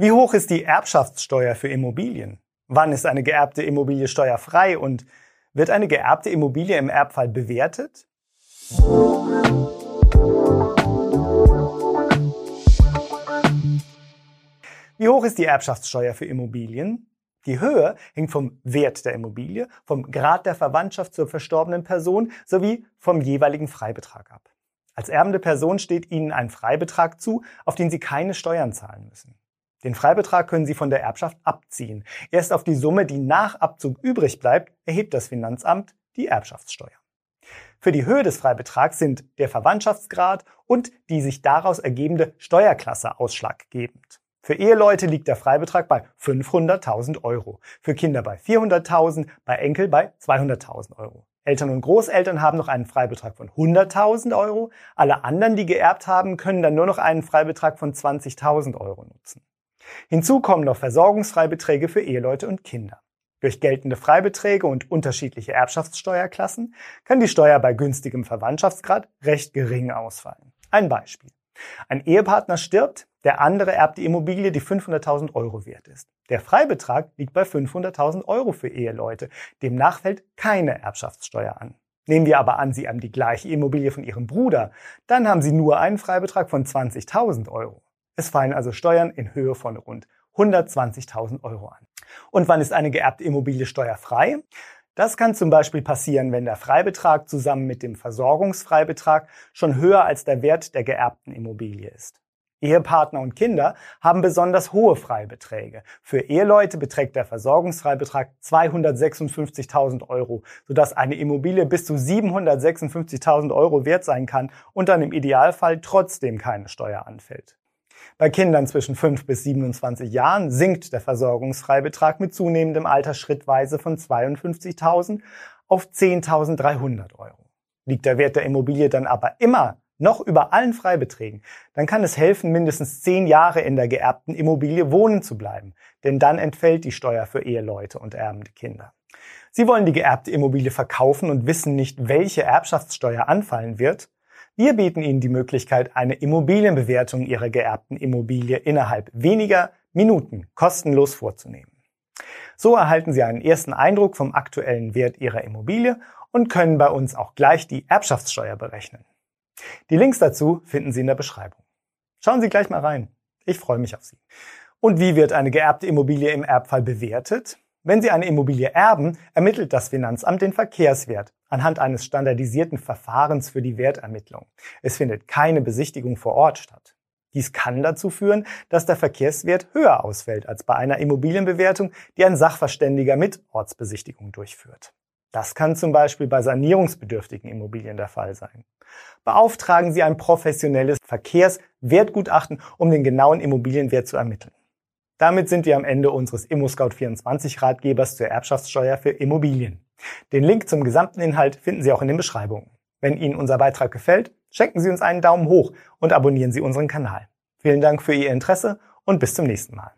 Wie hoch ist die Erbschaftssteuer für Immobilien? Wann ist eine geerbte Immobilie steuerfrei und wird eine geerbte Immobilie im Erbfall bewertet? Wie hoch ist die Erbschaftssteuer für Immobilien? Die Höhe hängt vom Wert der Immobilie, vom Grad der Verwandtschaft zur verstorbenen Person sowie vom jeweiligen Freibetrag ab. Als erbende Person steht Ihnen ein Freibetrag zu, auf den Sie keine Steuern zahlen müssen. Den Freibetrag können Sie von der Erbschaft abziehen. Erst auf die Summe, die nach Abzug übrig bleibt, erhebt das Finanzamt die Erbschaftssteuer. Für die Höhe des Freibetrags sind der Verwandtschaftsgrad und die sich daraus ergebende Steuerklasse ausschlaggebend. Für Eheleute liegt der Freibetrag bei 500.000 Euro, für Kinder bei 400.000, bei Enkel bei 200.000 Euro. Eltern und Großeltern haben noch einen Freibetrag von 100.000 Euro. Alle anderen, die geerbt haben, können dann nur noch einen Freibetrag von 20.000 Euro nutzen. Hinzu kommen noch Versorgungsfreibeträge für Eheleute und Kinder. Durch geltende Freibeträge und unterschiedliche Erbschaftssteuerklassen kann die Steuer bei günstigem Verwandtschaftsgrad recht gering ausfallen. Ein Beispiel. Ein Ehepartner stirbt, der andere erbt die Immobilie, die 500.000 Euro wert ist. Der Freibetrag liegt bei 500.000 Euro für Eheleute. Demnach fällt keine Erbschaftssteuer an. Nehmen wir aber an, Sie haben die gleiche Immobilie von Ihrem Bruder, dann haben Sie nur einen Freibetrag von 20.000 Euro. Es fallen also Steuern in Höhe von rund 120.000 Euro an. Und wann ist eine geerbte Immobilie steuerfrei? Das kann zum Beispiel passieren, wenn der Freibetrag zusammen mit dem Versorgungsfreibetrag schon höher als der Wert der geerbten Immobilie ist. Ehepartner und Kinder haben besonders hohe Freibeträge. Für Eheleute beträgt der Versorgungsfreibetrag 256.000 Euro, sodass eine Immobilie bis zu 756.000 Euro wert sein kann und dann im Idealfall trotzdem keine Steuer anfällt. Bei Kindern zwischen 5 bis 27 Jahren sinkt der Versorgungsfreibetrag mit zunehmendem Alter schrittweise von 52.000 auf 10.300 Euro. Liegt der Wert der Immobilie dann aber immer noch über allen Freibeträgen, dann kann es helfen, mindestens zehn Jahre in der geerbten Immobilie wohnen zu bleiben, denn dann entfällt die Steuer für Eheleute und erbende Kinder. Sie wollen die geerbte Immobilie verkaufen und wissen nicht, welche Erbschaftssteuer anfallen wird, wir bieten Ihnen die Möglichkeit, eine Immobilienbewertung Ihrer geerbten Immobilie innerhalb weniger Minuten kostenlos vorzunehmen. So erhalten Sie einen ersten Eindruck vom aktuellen Wert Ihrer Immobilie und können bei uns auch gleich die Erbschaftssteuer berechnen. Die Links dazu finden Sie in der Beschreibung. Schauen Sie gleich mal rein. Ich freue mich auf Sie. Und wie wird eine geerbte Immobilie im Erbfall bewertet? Wenn Sie eine Immobilie erben, ermittelt das Finanzamt den Verkehrswert anhand eines standardisierten Verfahrens für die Wertermittlung. Es findet keine Besichtigung vor Ort statt. Dies kann dazu führen, dass der Verkehrswert höher ausfällt als bei einer Immobilienbewertung, die ein Sachverständiger mit Ortsbesichtigung durchführt. Das kann zum Beispiel bei sanierungsbedürftigen Immobilien der Fall sein. Beauftragen Sie ein professionelles Verkehrswertgutachten, um den genauen Immobilienwert zu ermitteln. Damit sind wir am Ende unseres ImmoScout24 Ratgebers zur Erbschaftssteuer für Immobilien. Den Link zum gesamten Inhalt finden Sie auch in den Beschreibungen. Wenn Ihnen unser Beitrag gefällt, schenken Sie uns einen Daumen hoch und abonnieren Sie unseren Kanal. Vielen Dank für Ihr Interesse und bis zum nächsten Mal.